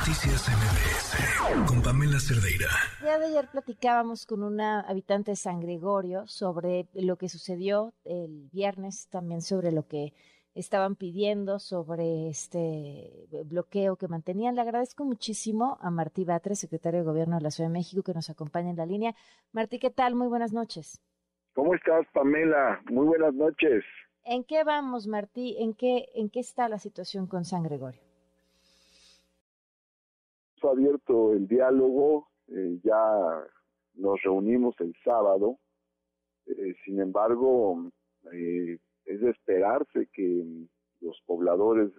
Noticias MBS con Pamela Cerdeira. Ya de ayer platicábamos con una habitante de San Gregorio sobre lo que sucedió el viernes, también sobre lo que estaban pidiendo sobre este bloqueo que mantenían. Le agradezco muchísimo a Martí Batres, secretario de Gobierno de la Ciudad de México, que nos acompaña en la línea. Martí, ¿qué tal? Muy buenas noches. ¿Cómo estás, Pamela? Muy buenas noches. ¿En qué vamos, Martí? ¿En qué, en qué está la situación con San Gregorio? Abierto el diálogo, eh, ya nos reunimos el sábado, eh, sin embargo, eh, es de esperarse que los pobladores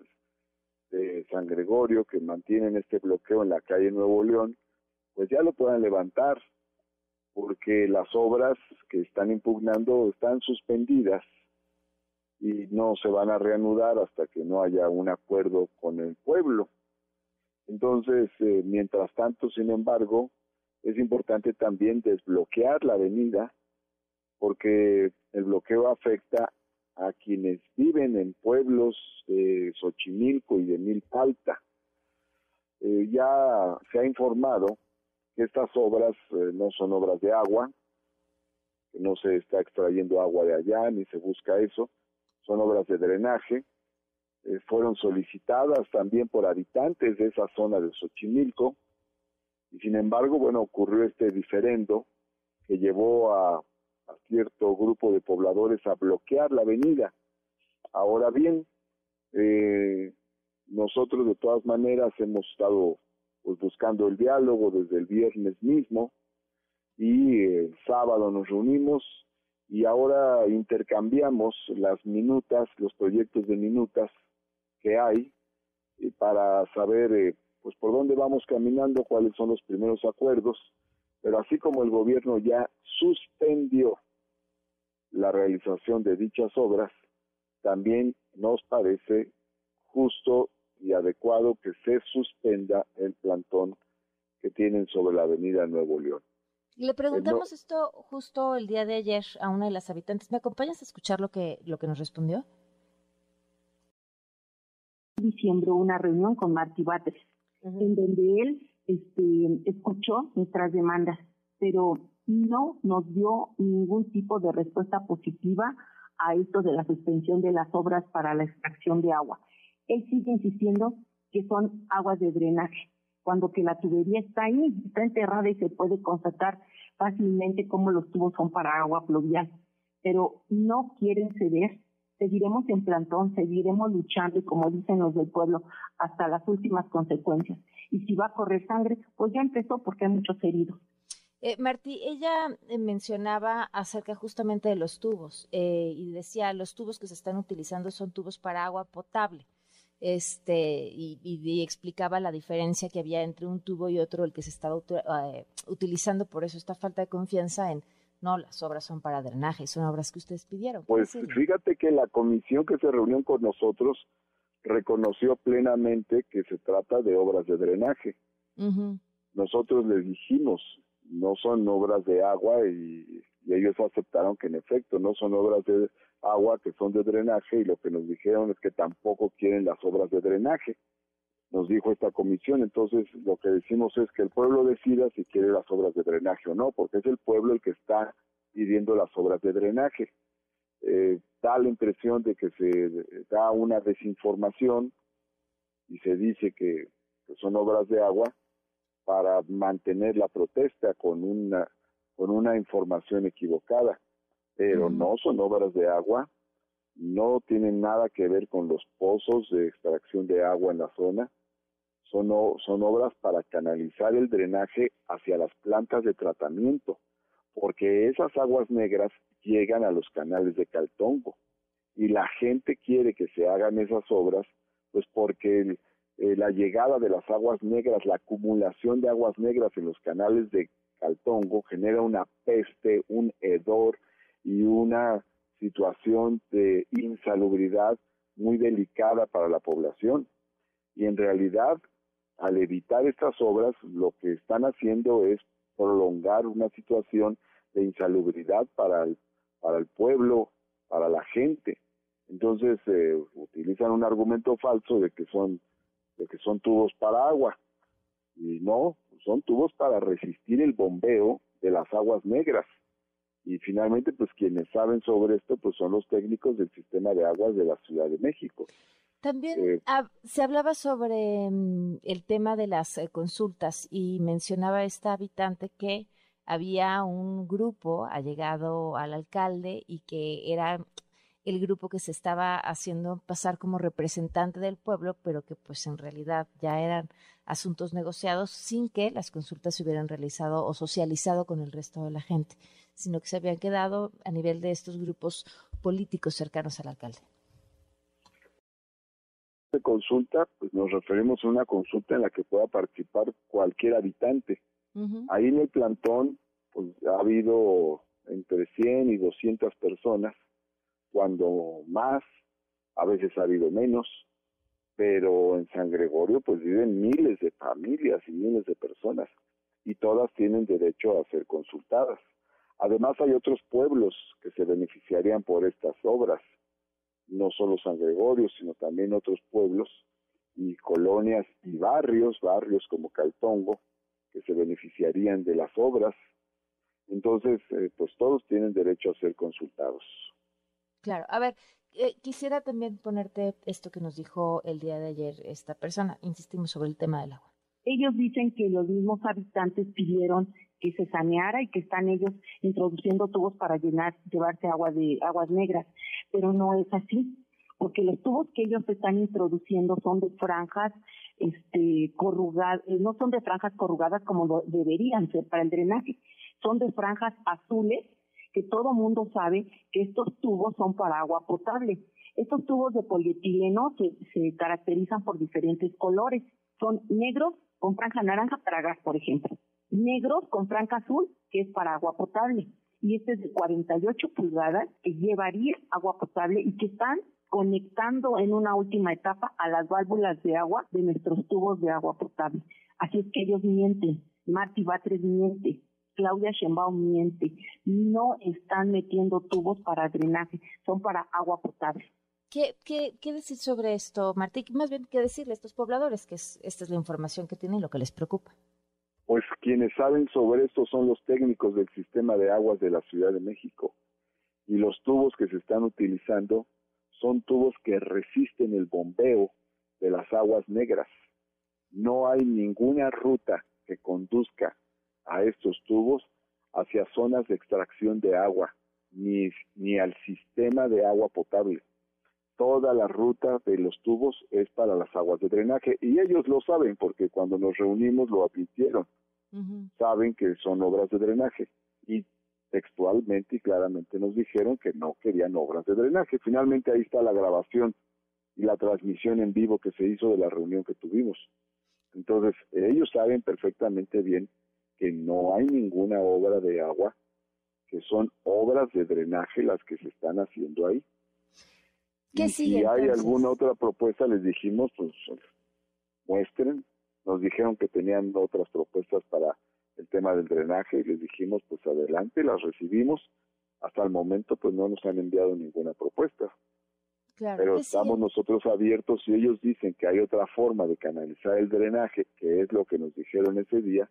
de San Gregorio que mantienen este bloqueo en la calle Nuevo León, pues ya lo puedan levantar, porque las obras que están impugnando están suspendidas y no se van a reanudar hasta que no haya un acuerdo con el pueblo. Entonces, eh, mientras tanto, sin embargo, es importante también desbloquear la avenida porque el bloqueo afecta a quienes viven en pueblos de Xochimilco y de Milpalta. Eh, ya se ha informado que estas obras eh, no son obras de agua, que no se está extrayendo agua de allá ni se busca eso, son obras de drenaje eh, fueron solicitadas también por habitantes de esa zona de Xochimilco y sin embargo, bueno, ocurrió este diferendo que llevó a, cierto grupo de pobladores a bloquear la avenida. Ahora bien, eh, nosotros de todas maneras hemos estado pues, buscando el diálogo desde el viernes mismo y el sábado nos reunimos y ahora intercambiamos las minutas, los proyectos de minutas que hay y para saber eh, pues por dónde vamos caminando, cuáles son los primeros acuerdos, pero así como el gobierno ya suspendió la realización de dichas obras, también nos parece justo y adecuado que se suspenda el plantón que tienen sobre la avenida Nuevo León. Le preguntamos esto justo el día de ayer a una de las habitantes. ¿Me acompañas a escuchar lo que, lo que nos respondió? Diciembre una reunión con Martí Batres, en donde él este, escuchó nuestras demandas, pero no nos dio ningún tipo de respuesta positiva a esto de la suspensión de las obras para la extracción de agua. Él sigue insistiendo que son aguas de drenaje, cuando que la tubería está ahí, está enterrada y se puede constatar fácilmente cómo los tubos son para agua pluvial, pero no quieren ceder seguiremos en plantón, seguiremos luchando y como dicen los del pueblo, hasta las últimas consecuencias. Y si va a correr sangre, pues ya empezó porque hay muchos heridos. Eh, Martí, ella eh, mencionaba acerca justamente de los tubos eh, y decía los tubos que se están utilizando son tubos para agua potable. Este, y, explicaba la diferencia que había entre un tubo y otro, el que se estaba eh, utilizando, por eso esta falta de confianza en no, las obras son para drenaje, son obras que ustedes pidieron. Pues fíjate que la comisión que se reunió con nosotros reconoció plenamente que se trata de obras de drenaje. Nosotros les dijimos, no son obras de agua y, y, ellos aceptaron que en efecto no son obras de agua que son de drenaje y lo que nos dijeron es que tampoco quieren las obras de drenaje nos dijo esta comisión. Entonces, lo que decimos es que el pueblo decida si quiere las obras de drenaje o no, porque es el pueblo el que está pidiendo las obras de drenaje. Eh, da la impresión de que se da una desinformación y se dice que, son obras de agua para mantener la protesta con una con una información equivocada, pero no son obras de agua, no tienen nada que ver con los pozos de extracción de agua en la zona, son, son obras para canalizar el drenaje hacia las plantas de tratamiento, porque esas aguas negras llegan a los canales de Caltongo. Y la gente quiere que se hagan esas obras, pues porque eh, la llegada de las aguas negras, la acumulación de aguas negras en los canales de Caltongo genera una peste, un hedor y una situación de insalubridad muy delicada para la población. Y en realidad al evitar estas obras, lo que están haciendo es prolongar una situación de insalubridad para el, para el pueblo, para la gente. Entonces eh, utilizan un argumento falso de que son de que son tubos para agua. Y no, son tubos para resistir el bombeo de las aguas negras. Y finalmente, pues quienes saben sobre esto, pues son los técnicos del sistema de aguas de la Ciudad de México. También eh, se hablaba sobre mm, el tema de las eh, consultas y mencionaba esta habitante que había un grupo allegado al alcalde y que era el grupo que se estaba haciendo pasar como representante del pueblo, pero que pues en realidad ya eran asuntos negociados sin que las consultas se hubieran realizado o socializado con el resto de la gente, sino que se habían quedado a nivel de estos grupos políticos cercanos al alcalde. De consulta, pues nos referimos a una consulta en la que pueda participar cualquier habitante. Ahí en el plantón, pues ha habido entre 100 y 200 personas cuando más, a veces ha habido menos, pero en San Gregorio pues viven miles de familias y miles de personas y todas tienen derecho a ser consultadas. Además hay otros pueblos que se beneficiarían por estas obras, no solo San Gregorio, sino también otros pueblos y colonias y barrios, barrios como Caltongo, que se beneficiarían de las obras. Entonces, eh, pues todos tienen derecho a ser consultados. Claro, a ver, eh, quisiera también ponerte esto que nos dijo el día de ayer esta persona, insistimos sobre el tema del agua. Ellos dicen que los mismos habitantes pidieron que se saneara y que están ellos introduciendo tubos para llenar, llevarse agua de aguas negras, pero no es así, porque los tubos que ellos están introduciendo son de franjas este corrugadas, eh, no son de franjas corrugadas como deberían ser para el drenaje, son de franjas azules que todo mundo sabe que estos tubos son para agua potable. Estos tubos de polietileno se, se caracterizan por diferentes colores. Son negros con franja naranja para gas, por ejemplo. Negros con franja azul, que es para agua potable. Y este es de 48 pulgadas, que llevaría agua potable y que están conectando en una última etapa a las válvulas de agua de nuestros tubos de agua potable. Así es que ellos mienten. Marty Batres miente. Claudia Sheinbaum miente. No están metiendo tubos para drenaje, son para agua potable. ¿Qué, qué, qué decir sobre esto, Martí? Más bien, ¿qué decirle a estos pobladores? Que es, esta es la información que tienen y lo que les preocupa. Pues quienes saben sobre esto son los técnicos del sistema de aguas de la Ciudad de México. Y los tubos que se están utilizando son tubos que resisten el bombeo de las aguas negras. No hay ninguna ruta que conduzca a estos tubos hacia zonas de extracción de agua, ni, ni al sistema de agua potable. Toda la ruta de los tubos es para las aguas de drenaje y ellos lo saben porque cuando nos reunimos lo advirtieron. Saben que son obras de drenaje y textualmente y claramente nos dijeron que no querían obras de drenaje. Finalmente ahí está la grabación y la transmisión en vivo que se hizo de la reunión que tuvimos. Entonces, ellos saben perfectamente bien que no hay ninguna obra de agua, que son obras de drenaje las que se están haciendo ahí. y si hay alguna otra propuesta, les dijimos, pues muestren. Nos dijeron que tenían otras propuestas para el tema del drenaje y les dijimos, pues adelante, las recibimos. Hasta el momento, pues no nos han enviado ninguna propuesta. Pero estamos nosotros abiertos si ellos dicen que hay otra forma de canalizar el drenaje, que es lo que nos dijeron ese día,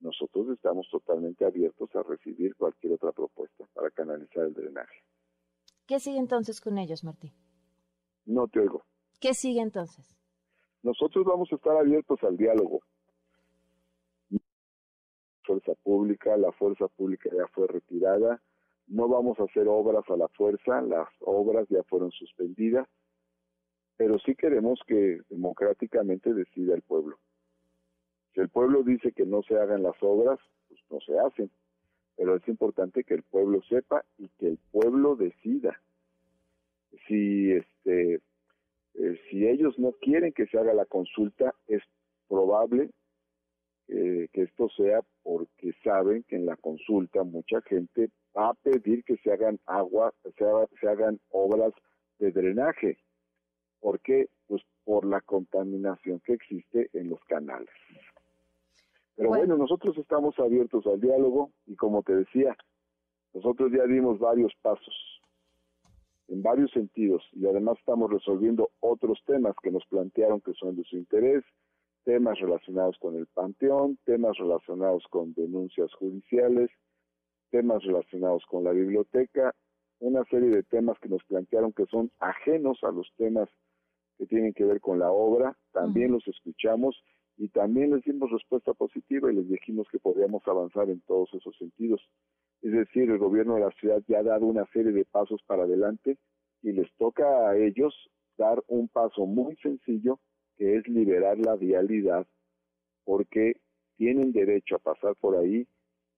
nosotros estamos totalmente abiertos a recibir cualquier otra propuesta para canalizar el drenaje. ¿Qué sigue entonces con ellos, Martín? No te oigo. ¿Qué sigue entonces? Nosotros vamos a estar abiertos al diálogo. Fuerza pública, la fuerza pública ya fue retirada, no vamos a hacer obras a la fuerza, las obras ya fueron suspendidas, pero sí queremos que democráticamente decida el pueblo. Si el pueblo dice que no se hagan las obras, pues no se hacen. Pero es importante que el pueblo sepa y que el pueblo decida. Si este eh, si ellos no quieren que se haga la consulta, es probable eh, que esto sea porque saben que en la consulta mucha gente va a pedir que se hagan agua, se, se hagan obras de drenaje. ¿Por qué? Pues por la contaminación que existe en los canales. Pero bueno. nosotros estamos abiertos al diálogo y como te decía, nosotros ya dimos varios pasos en varios sentidos y además estamos resolviendo otros temas que nos plantearon que son de su interés, temas relacionados con el panteón, temas relacionados con denuncias judiciales, temas relacionados con la biblioteca, una serie de temas que nos plantearon que son ajenos a los temas que tienen que ver con la obra, también los escuchamos y también les dimos respuesta positiva y les dijimos que podíamos avanzar en todos esos sentidos. Es decir, el gobierno de la ciudad ya ha dado una serie de pasos para adelante y les toca a ellos dar un paso muy sencillo que es liberar la vialidad porque tienen derecho a pasar por ahí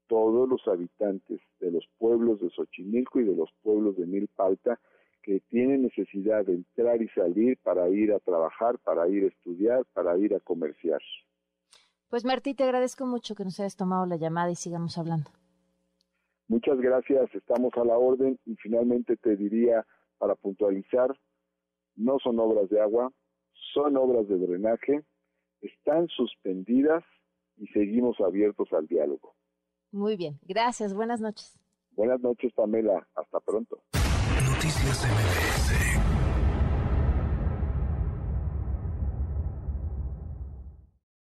todos los habitantes de los pueblos de Xochimilco y de los pueblos de Milpalta que tienen necesidad de entrar y salir para ir a trabajar, para ir a estudiar, para ir a comerciar. Pues Martí, te agradezco mucho que nos hayas tomado la llamada y sigamos hablando. Muchas gracias, estamos a la orden y finalmente te diría para puntualizar, no son obras de agua, son obras de drenaje, están suspendidas y seguimos abiertos al diálogo. Muy bien, gracias, buenas noches. Buenas noches, Pamela, hasta pronto. Noticias MBS